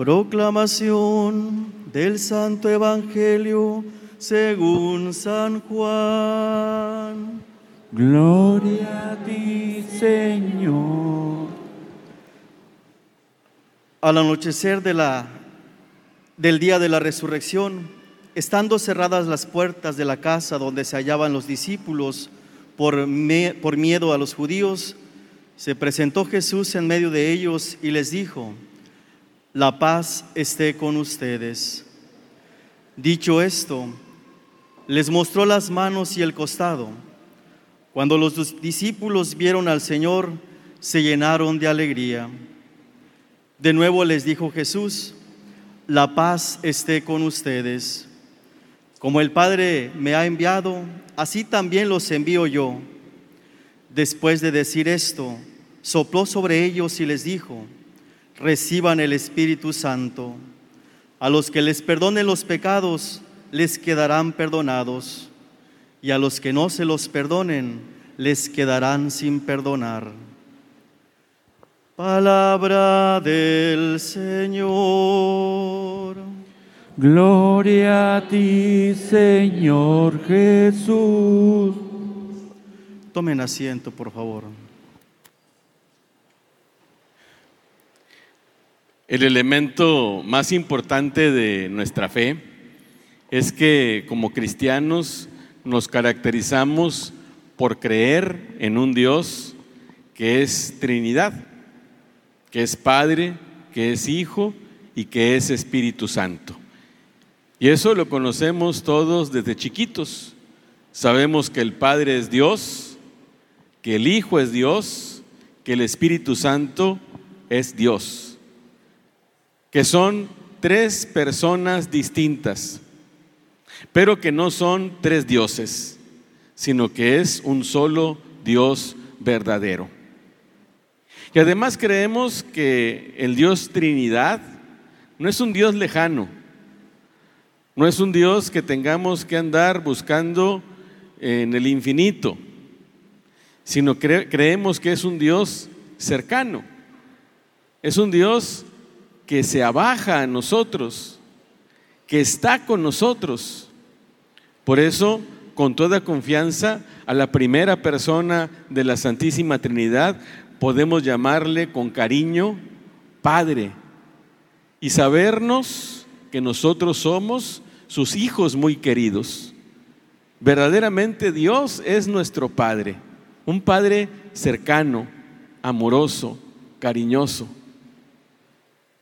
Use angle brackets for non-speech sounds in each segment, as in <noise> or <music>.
Proclamación del Santo Evangelio según San Juan. Gloria a ti, Señor. Al anochecer de la, del día de la resurrección, estando cerradas las puertas de la casa donde se hallaban los discípulos por, me- por miedo a los judíos, se presentó Jesús en medio de ellos y les dijo, la paz esté con ustedes. Dicho esto, les mostró las manos y el costado. Cuando los dis- discípulos vieron al Señor, se llenaron de alegría. De nuevo les dijo Jesús, la paz esté con ustedes. Como el Padre me ha enviado, así también los envío yo. Después de decir esto, sopló sobre ellos y les dijo, reciban el Espíritu Santo. A los que les perdonen los pecados, les quedarán perdonados, y a los que no se los perdonen, les quedarán sin perdonar. Palabra del Señor. Gloria a ti, Señor Jesús. Tomen asiento, por favor. El elemento más importante de nuestra fe es que como cristianos nos caracterizamos por creer en un Dios que es Trinidad, que es Padre, que es Hijo y que es Espíritu Santo. Y eso lo conocemos todos desde chiquitos. Sabemos que el Padre es Dios, que el Hijo es Dios, que el Espíritu Santo es Dios que son tres personas distintas, pero que no son tres dioses, sino que es un solo Dios verdadero. Y además creemos que el Dios Trinidad no es un Dios lejano, no es un Dios que tengamos que andar buscando en el infinito, sino cre- creemos que es un Dios cercano, es un Dios que se abaja a nosotros, que está con nosotros. Por eso, con toda confianza, a la primera persona de la Santísima Trinidad podemos llamarle con cariño Padre y sabernos que nosotros somos sus hijos muy queridos. Verdaderamente Dios es nuestro Padre, un Padre cercano, amoroso, cariñoso.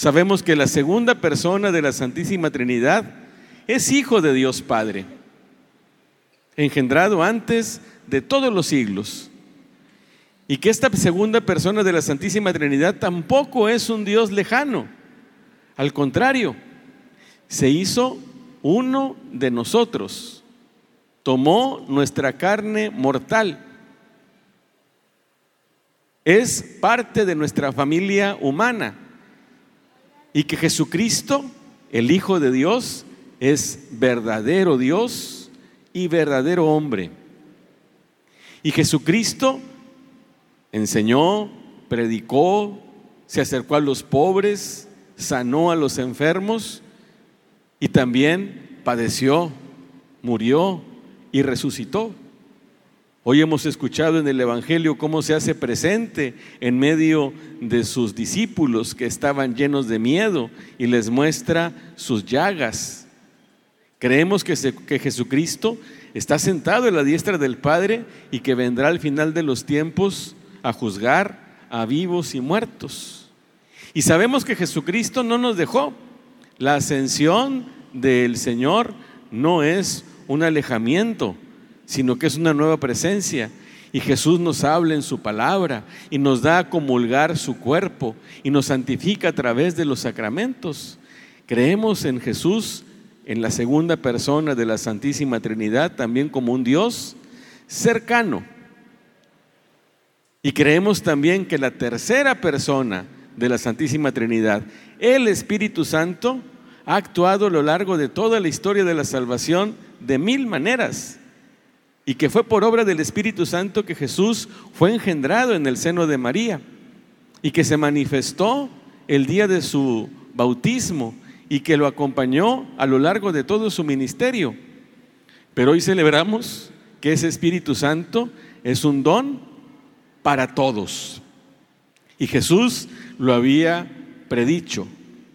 Sabemos que la segunda persona de la Santísima Trinidad es Hijo de Dios Padre, engendrado antes de todos los siglos. Y que esta segunda persona de la Santísima Trinidad tampoco es un Dios lejano. Al contrario, se hizo uno de nosotros. Tomó nuestra carne mortal. Es parte de nuestra familia humana y que Jesucristo, el Hijo de Dios, es verdadero Dios y verdadero hombre. Y Jesucristo enseñó, predicó, se acercó a los pobres, sanó a los enfermos y también padeció, murió y resucitó. Hoy hemos escuchado en el Evangelio cómo se hace presente en medio de sus discípulos que estaban llenos de miedo y les muestra sus llagas. Creemos que, Jesucristo está sentado en la diestra del Padre y que vendrá al final de los tiempos a juzgar a vivos y muertos. Y sabemos que Jesucristo no nos dejó. La ascensión del Señor no es un alejamiento, sino que es una nueva presencia. Y Jesús nos habla en su palabra y nos da a comulgar su cuerpo y nos santifica a través de los sacramentos. Creemos en Jesús, en la segunda persona de la Santísima Trinidad, también como un Dios cercano. Y creemos también que la tercera persona de la Santísima Trinidad, el Espíritu Santo, ha actuado a lo largo de toda la historia de la salvación de mil maneras y que fue por obra del Espíritu Santo que Jesús fue engendrado en el seno de María y que se manifestó el día de su bautismo y que lo acompañó a lo largo de todo su ministerio. Pero hoy celebramos que ese Espíritu Santo es un don para todos. Y Jesús lo había predicho,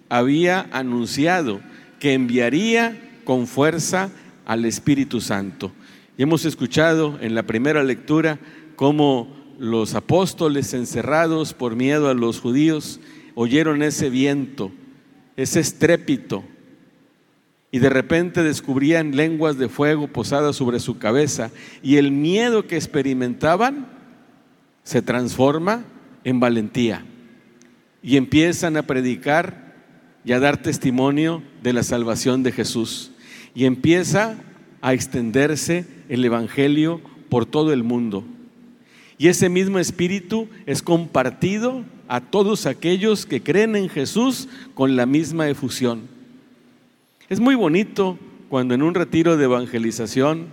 había anunciado que enviaría con fuerza al Espíritu Santo. Y hemos escuchado en la primera lectura cómo los apóstoles encerrados por miedo a los judíos oyeron ese viento, ese estrépito, y de repente descubrían lenguas de fuego posadas sobre su cabeza, y el miedo que experimentaban se transforma en valentía, y empiezan a predicar y a dar testimonio de la salvación de Jesús, y empieza a extenderse el Evangelio por todo el mundo. Y ese mismo espíritu es compartido a todos aquellos que creen en Jesús con la misma efusión. Es muy bonito cuando en un retiro de evangelización,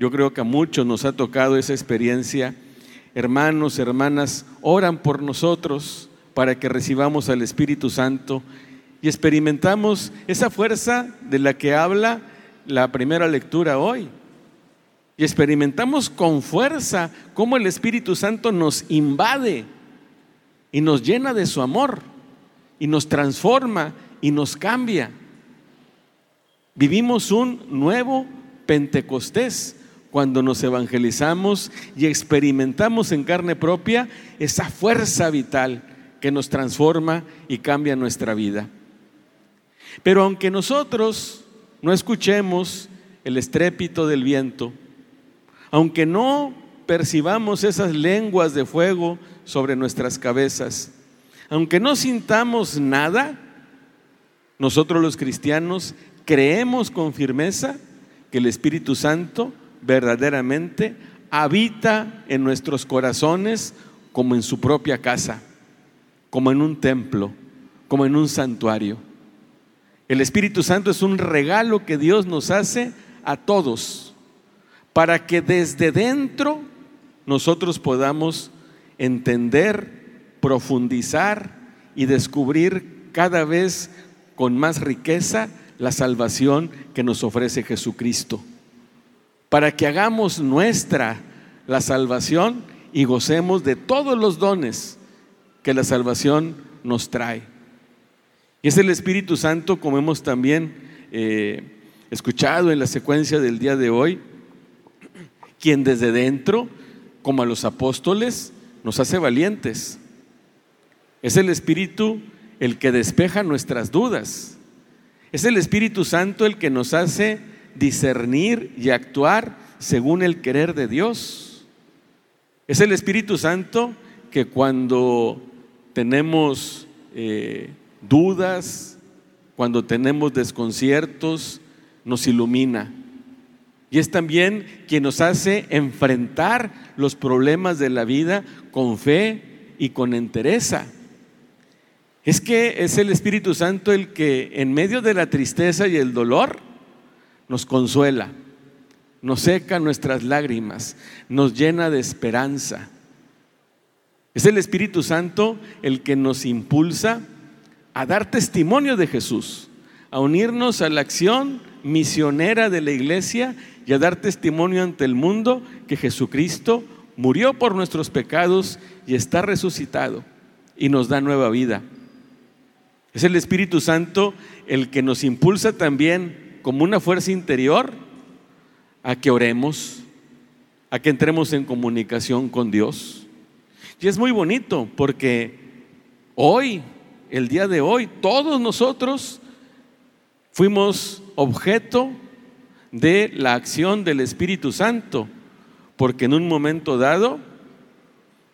yo creo que a muchos nos ha tocado esa experiencia, hermanos, hermanas, oran por nosotros para que recibamos al Espíritu Santo y experimentamos esa fuerza de la que habla la primera lectura hoy. Y experimentamos con fuerza cómo el Espíritu Santo nos invade y nos llena de su amor y nos transforma y nos cambia. Vivimos un nuevo Pentecostés cuando nos evangelizamos y experimentamos en carne propia esa fuerza vital que nos transforma y cambia nuestra vida. Pero aunque nosotros no escuchemos el estrépito del viento, aunque no percibamos esas lenguas de fuego sobre nuestras cabezas, aunque no sintamos nada, nosotros los cristianos creemos con firmeza que el Espíritu Santo verdaderamente habita en nuestros corazones como en su propia casa, como en un templo, como en un santuario. El Espíritu Santo es un regalo que Dios nos hace a todos para que desde dentro nosotros podamos entender, profundizar y descubrir cada vez con más riqueza la salvación que nos ofrece Jesucristo. Para que hagamos nuestra la salvación y gocemos de todos los dones que la salvación nos trae. Y es el Espíritu Santo, como hemos también eh, escuchado en la secuencia del día de hoy, quien desde dentro, como a los apóstoles, nos hace valientes. Es el Espíritu el que despeja nuestras dudas. Es el Espíritu Santo el que nos hace discernir y actuar según el querer de Dios. Es el Espíritu Santo que cuando tenemos eh, dudas, cuando tenemos desconciertos, nos ilumina. Y es también quien nos hace enfrentar los problemas de la vida con fe y con entereza. Es que es el Espíritu Santo el que en medio de la tristeza y el dolor nos consuela, nos seca nuestras lágrimas, nos llena de esperanza. Es el Espíritu Santo el que nos impulsa a dar testimonio de Jesús, a unirnos a la acción misionera de la iglesia y a dar testimonio ante el mundo que Jesucristo murió por nuestros pecados y está resucitado y nos da nueva vida. Es el Espíritu Santo el que nos impulsa también como una fuerza interior a que oremos, a que entremos en comunicación con Dios. Y es muy bonito porque hoy el día de hoy, todos nosotros fuimos objeto de la acción del Espíritu Santo, porque en un momento dado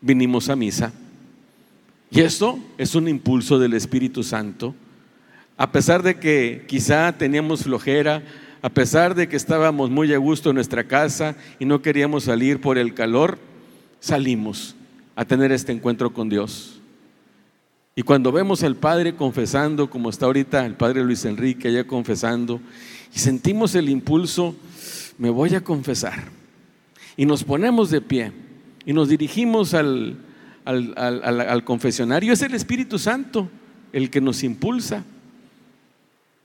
vinimos a misa. Y esto es un impulso del Espíritu Santo. A pesar de que quizá teníamos flojera, a pesar de que estábamos muy a gusto en nuestra casa y no queríamos salir por el calor, salimos a tener este encuentro con Dios. Y cuando vemos al Padre confesando, como está ahorita el Padre Luis Enrique allá confesando, y sentimos el impulso, me voy a confesar. Y nos ponemos de pie y nos dirigimos al, al, confesionario. Es el Espíritu Santo el que nos impulsa.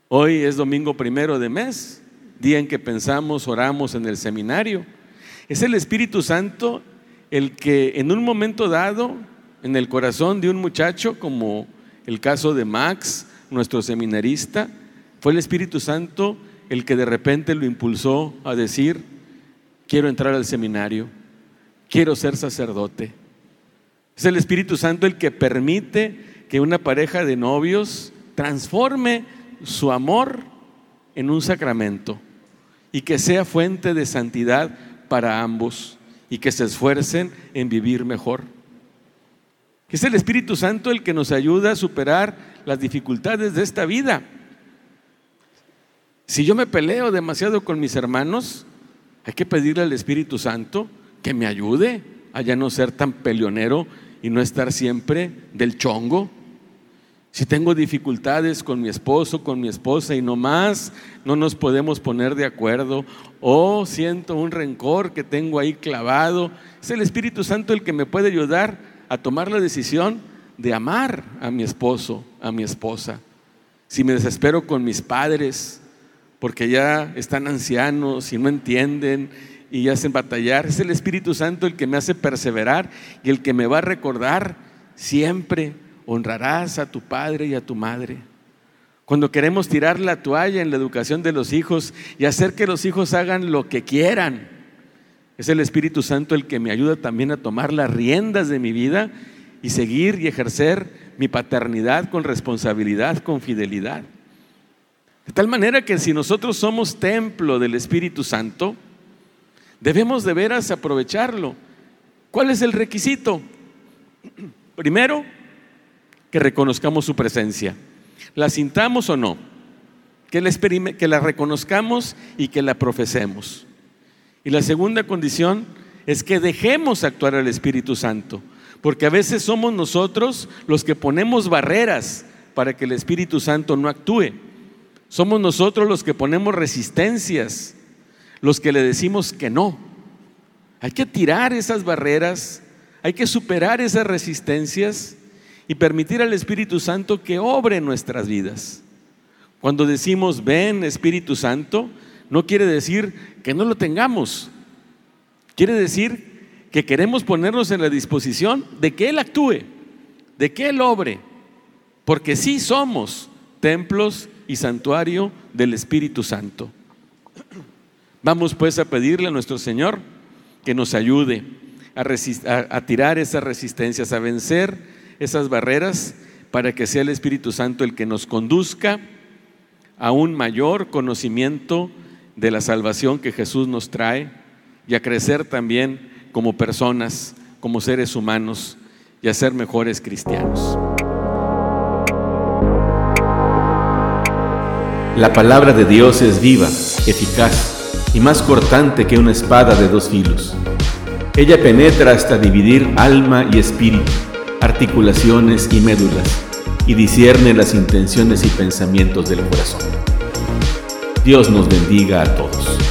Hoy es domingo primero de mes, día en que pensamos, oramos en el seminario. Es el Espíritu Santo el que en un momento dado, en el corazón de un muchacho, como el caso de Max, nuestro seminarista, fue el Espíritu Santo el que de repente lo impulsó a decir, quiero entrar al seminario, quiero ser sacerdote. Es el Espíritu Santo el que permite que una pareja de novios transforme su amor en un sacramento y que sea fuente de santidad para ambos y que se esfuercen en vivir mejor. Es el Espíritu Santo el que nos ayuda a superar las dificultades de esta vida. Si yo me peleo demasiado con mis hermanos, hay que pedirle al Espíritu Santo que me ayude a ya no ser tan peleonero y no estar siempre del chongo. Si tengo dificultades con mi esposo, con mi esposa y no más, no nos podemos poner de acuerdo, o siento un rencor que tengo ahí clavado, es el Espíritu Santo el que me puede ayudar a tomar la decisión de amar a mi esposo, a mi esposa. Si me desespero con mis padres, porque ya están ancianos y no entienden y hacen batallar. Es el Espíritu Santo el que me hace perseverar y el que me va a recordar siempre, honrarás a tu padre y a tu madre. Cuando queremos tirar la toalla en la educación de los hijos y hacer que los hijos hagan lo que quieran, es el Espíritu Santo el que me ayuda también a tomar las riendas de mi vida y seguir y ejercer mi paternidad con responsabilidad, con fidelidad. De tal manera que si nosotros somos templo del Espíritu Santo, debemos de veras aprovecharlo. ¿Cuál es el requisito? <clears throat> Primero, que reconozcamos su presencia. La sintamos o no. Que la, reconozcamos y que la profesemos. Y la segunda condición es que dejemos actuar al Espíritu Santo. Porque a veces somos nosotros los que ponemos barreras para que el Espíritu Santo no actúe. Somos nosotros los que ponemos resistencias, los que le decimos que no. Hay que tirar esas barreras, hay que superar esas resistencias y permitir al Espíritu Santo que obre nuestras vidas. Cuando decimos ven Espíritu Santo, no quiere decir que no lo tengamos. Quiere decir que queremos ponernos en la disposición de que Él actúe, de que Él obre, porque sí somos templos y santuario del Espíritu Santo. Vamos pues a pedirle a nuestro Señor que nos ayude a, tirar esas resistencias, a vencer esas barreras para que sea el Espíritu Santo el que nos conduzca a un mayor conocimiento de la salvación que Jesús nos trae y a crecer también como personas, como seres humanos y a ser mejores cristianos. La palabra de Dios es viva, eficaz y más cortante que una espada de dos filos. Ella penetra hasta dividir alma y espíritu, articulaciones y médulas, y discierne las intenciones y pensamientos del corazón. Dios nos bendiga a todos.